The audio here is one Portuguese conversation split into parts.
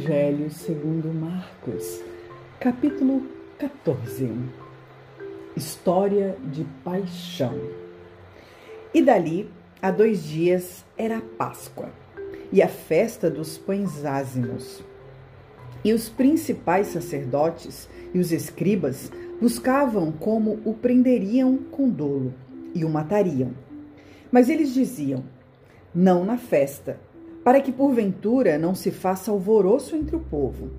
Evangelho segundo Marcos, capítulo 14. História de paixão. E dali a dois dias era a Páscoa e a festa dos pães ázimos. E os principais sacerdotes e os escribas buscavam como o prenderiam com dolo e o matariam. Mas eles diziam: Não na festa para que porventura não se faça alvoroço entre o povo.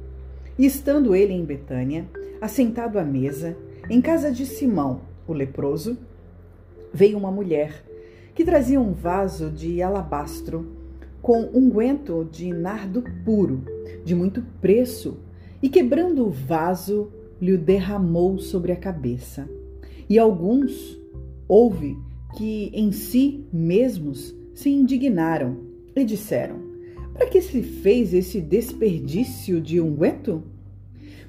E estando ele em Betânia, assentado à mesa, em casa de Simão, o leproso, veio uma mulher que trazia um vaso de alabastro com unguento de nardo puro, de muito preço, e quebrando o vaso, lhe o derramou sobre a cabeça. E alguns houve que em si mesmos se indignaram e disseram: Para que se fez esse desperdício de unguento?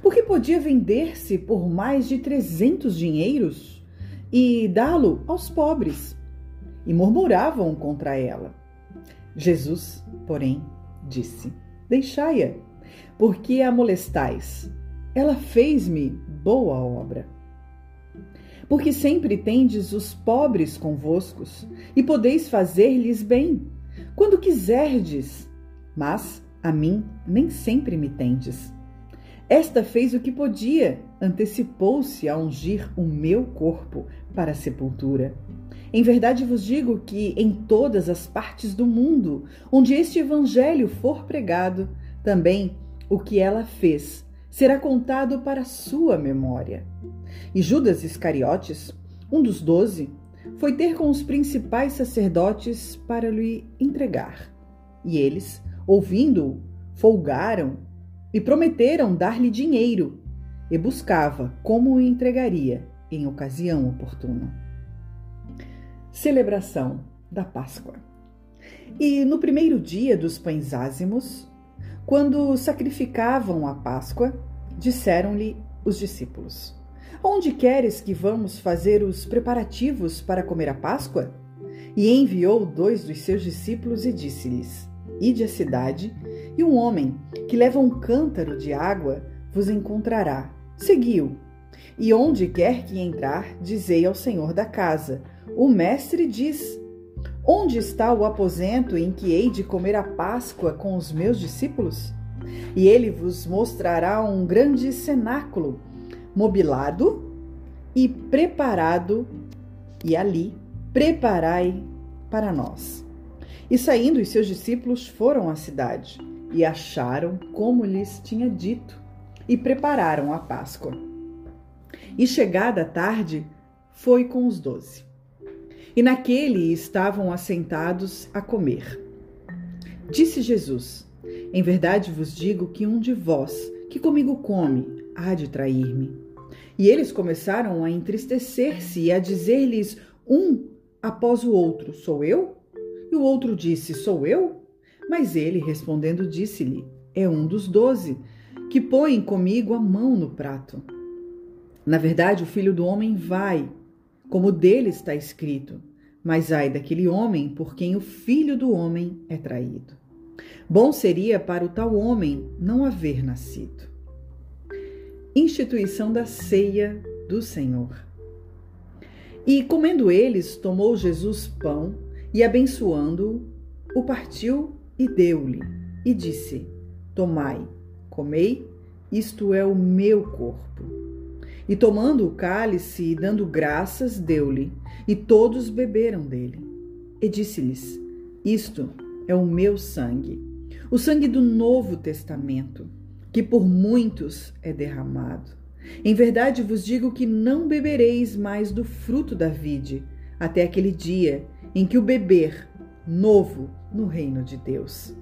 Porque podia vender-se por mais de trezentos dinheiros e dá-lo aos pobres. E murmuravam contra ela. Jesus, porém, disse: Deixai-a, porque a molestais. Ela fez-me boa obra. Porque sempre tendes os pobres convoscos, e podeis fazer-lhes bem, quando quiserdes, mas a mim nem sempre me tendes. Esta fez o que podia, antecipou-se a ungir o meu corpo para a sepultura. Em verdade vos digo que em todas as partes do mundo onde este evangelho for pregado, também o que ela fez será contado para sua memória. E Judas Iscariotes, um dos doze, foi ter com os principais sacerdotes para lhe entregar. E eles, ouvindo-o, folgaram e prometeram dar-lhe dinheiro, e buscava como o entregaria em ocasião oportuna. Celebração da Páscoa. E no primeiro dia dos pães ázimos, quando sacrificavam a Páscoa, disseram-lhe os discípulos: Onde queres que vamos fazer os preparativos para comer a Páscoa? E enviou dois dos seus discípulos e disse-lhes: Ide à cidade, e um homem que leva um cântaro de água vos encontrará. Seguiu. E onde quer que entrar, dizei ao senhor da casa: O mestre diz: Onde está o aposento em que hei de comer a Páscoa com os meus discípulos? E ele vos mostrará um grande cenáculo mobilado e preparado, e ali preparai para nós. E saindo, os seus discípulos foram à cidade e acharam como lhes tinha dito, e prepararam a Páscoa. E chegada a tarde, foi com os doze. E naquele estavam assentados a comer. Disse Jesus: Em verdade vos digo que um de vós que comigo come há de trair-me. E eles começaram a entristecer-se e a dizer-lhes um após o outro: Sou eu? E o outro disse: Sou eu? Mas ele, respondendo, disse-lhe: É um dos doze, que põe comigo a mão no prato. Na verdade, o filho do homem vai, como dele está escrito. Mas ai daquele homem por quem o filho do homem é traído. Bom seria para o tal homem não haver nascido instituição da ceia do Senhor. E comendo eles, tomou Jesus pão e, abençoando-o, o partiu e deu-lhe, e disse: Tomai, comei, isto é o meu corpo. E tomando o cálice e dando graças, deu-lhe, e todos beberam dele. E disse-lhes: Isto é o meu sangue, o sangue do Novo Testamento que por muitos é derramado. Em verdade vos digo que não bebereis mais do fruto da vide, até aquele dia em que o beber novo no reino de Deus.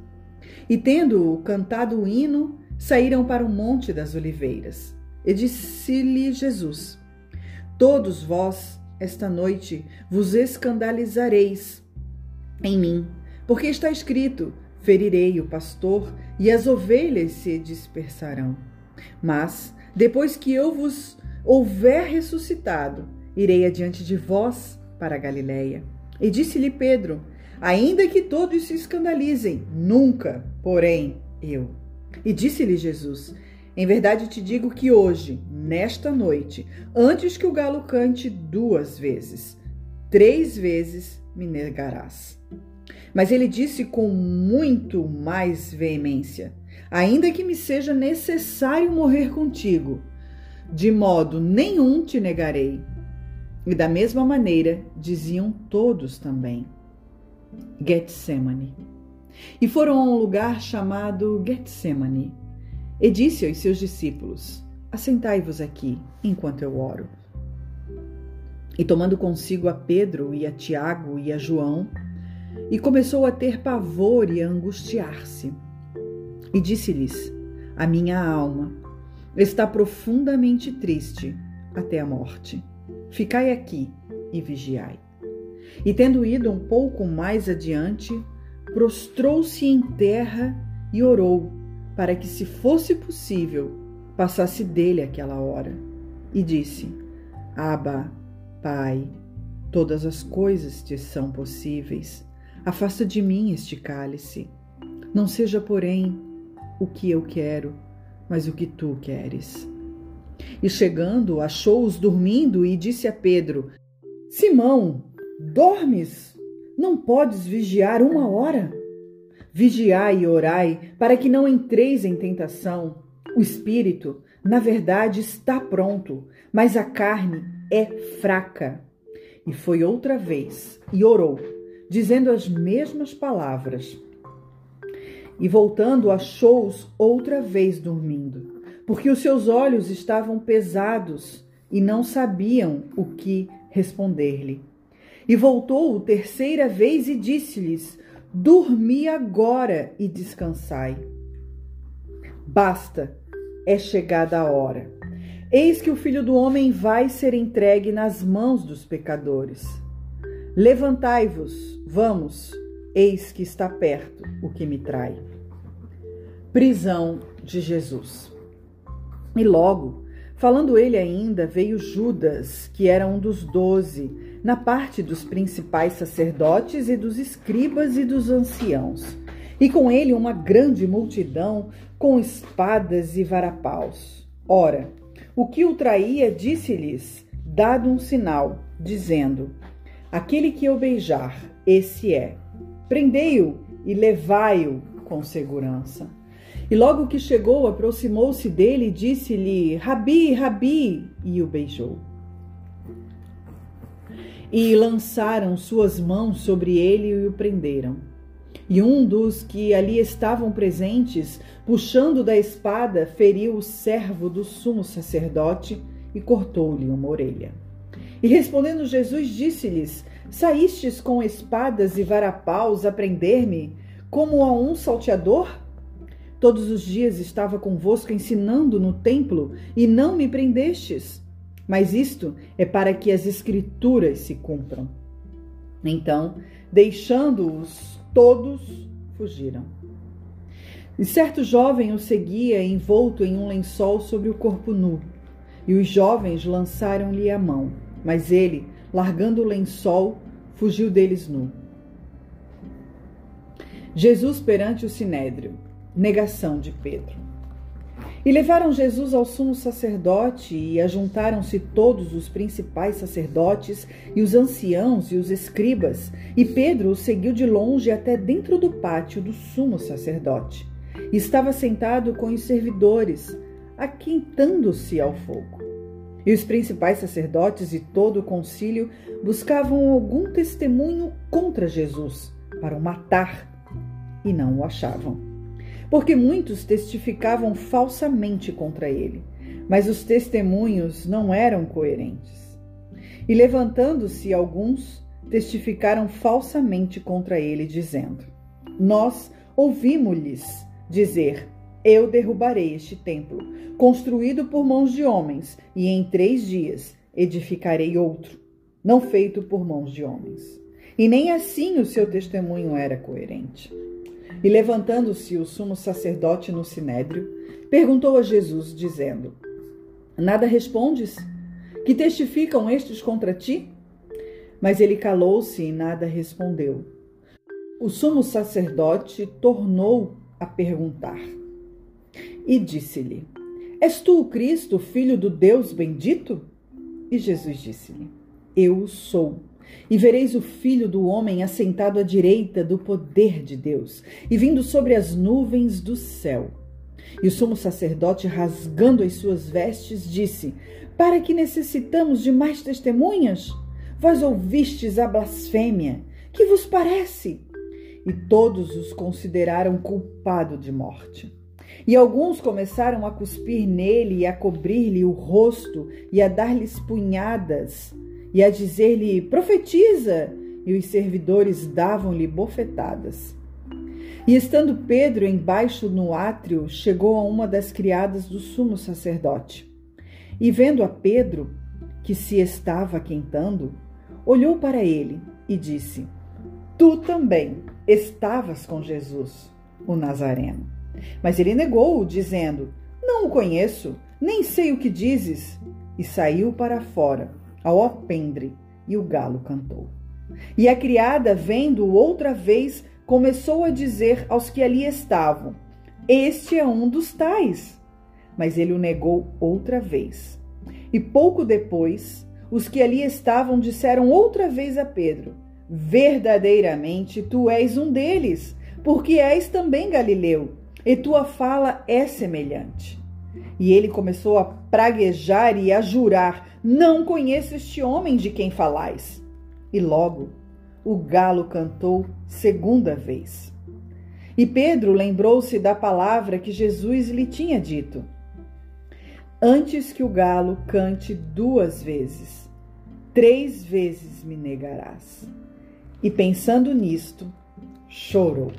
E tendo cantado o hino, saíram para o monte das oliveiras. E disse-lhe Jesus: Todos vós esta noite vos escandalizareis em mim, porque está escrito: Ferirei o pastor e as ovelhas se dispersarão. Mas, depois que eu vos houver ressuscitado, irei adiante de vós para Galiléia. E disse-lhe Pedro: Ainda que todos se escandalizem, nunca, porém, eu. E disse-lhe Jesus: Em verdade te digo que hoje, nesta noite, antes que o galo cante duas vezes, três vezes me negarás. Mas ele disse com muito mais veemência: Ainda que me seja necessário morrer contigo, de modo nenhum te negarei. E da mesma maneira diziam todos também. Getsemane. E foram a um lugar chamado Getsemane. E disse aos seus discípulos: Assentai-vos aqui, enquanto eu oro. E tomando consigo a Pedro e a Tiago e a João, e começou a ter pavor e a angustiar-se. E disse-lhes: A minha alma está profundamente triste até a morte. Ficai aqui e vigiai. E tendo ido um pouco mais adiante, prostrou-se em terra e orou, para que, se fosse possível, passasse dele aquela hora. E disse: Abba, Pai, todas as coisas te são possíveis. Afasta de mim este cálice. Não seja, porém, o que eu quero, mas o que tu queres. E chegando, achou-os dormindo e disse a Pedro: Simão, dormes? Não podes vigiar uma hora? Vigiai e orai, para que não entreis em tentação. O espírito, na verdade, está pronto, mas a carne é fraca. E foi outra vez e orou, dizendo as mesmas palavras. E voltando, achou-os outra vez dormindo, porque os seus olhos estavam pesados e não sabiam o que responder-lhe. E voltou terceira vez e disse-lhes: Dormi agora e descansai. Basta, é chegada a hora. Eis que o filho do homem vai ser entregue nas mãos dos pecadores. Levantai-vos, vamos, eis que está perto o que me trai. Prisão de Jesus. E logo, falando ele ainda, veio Judas, que era um dos doze, na parte dos principais sacerdotes e dos escribas e dos anciãos, e com ele uma grande multidão com espadas e varapaus. Ora, o que o traía disse-lhes, dado um sinal, dizendo: Aquele que eu beijar, esse é. Prendei-o e levai-o com segurança. E logo que chegou, aproximou-se dele e disse-lhe: Rabi, Rabi, e o beijou e lançaram suas mãos sobre ele e o prenderam. E um dos que ali estavam presentes, puxando da espada, feriu o servo do sumo sacerdote e cortou-lhe uma orelha. E respondendo Jesus, disse-lhes: Saístes com espadas e varapaus a prender-me, como a um salteador? Todos os dias estava convosco ensinando no templo, e não me prendestes. Mas isto é para que as Escrituras se cumpram. Então, deixando-os todos, fugiram. E certo jovem o seguia envolto em um lençol sobre o corpo nu. E os jovens lançaram-lhe a mão, mas ele, largando o lençol, fugiu deles nu. Jesus perante o sinédrio. Negação de Pedro. E levaram Jesus ao sumo sacerdote, e ajuntaram-se todos os principais sacerdotes, e os anciãos e os escribas, e Pedro o seguiu de longe até dentro do pátio do sumo sacerdote. E estava sentado com os servidores, aquentando-se ao fogo. E os principais sacerdotes e todo o concílio buscavam algum testemunho contra Jesus, para o matar, e não o achavam porque muitos testificavam falsamente contra ele, mas os testemunhos não eram coerentes. E levantando-se alguns, testificaram falsamente contra ele, dizendo: Nós ouvimos-lhes dizer: Eu derrubarei este templo, construído por mãos de homens, e em três dias edificarei outro, não feito por mãos de homens. E nem assim o seu testemunho era coerente. E levantando-se o sumo sacerdote no sinédrio, perguntou a Jesus, dizendo: Nada respondes? Que testificam estes contra ti? Mas ele calou-se e nada respondeu. O sumo sacerdote tornou a perguntar: e disse-lhe: És tu o Cristo, filho do Deus bendito? E Jesus disse-lhe: Eu sou. E vereis o filho do homem assentado à direita do poder de Deus e vindo sobre as nuvens do céu. E o sumo sacerdote, rasgando as suas vestes, disse: Para que necessitamos de mais testemunhas? Vós ouvistes a blasfêmia. Que vos parece? E todos os consideraram culpado de morte. E alguns começaram a cuspir nele e a cobrir-lhe o rosto e a dar-lhes punhadas e a dizer-lhe: Profetiza! E os servidores davam-lhe bofetadas. E estando Pedro embaixo no átrio, chegou a uma das criadas do sumo sacerdote. E vendo a Pedro, que se estava aquentando, olhou para ele e disse: Tu também estavas com Jesus, o Nazareno. Mas ele negou, dizendo: Não o conheço, nem sei o que dizes. E saiu para fora, ao alpendre, e o galo cantou. E a criada, vendo-o outra vez, começou a dizer aos que ali estavam: Este é um dos tais. Mas ele o negou outra vez. E pouco depois, os que ali estavam disseram outra vez a Pedro: Verdadeiramente tu és um deles, porque és também galileu e tua fala é semelhante. E ele começou a praguejar e a jurar: Não conheço este homem de quem falais. E logo o galo cantou segunda vez. E Pedro lembrou-se da palavra que Jesus lhe tinha dito: Antes que o galo cante duas vezes, três vezes me negarás. E pensando nisto, chorou.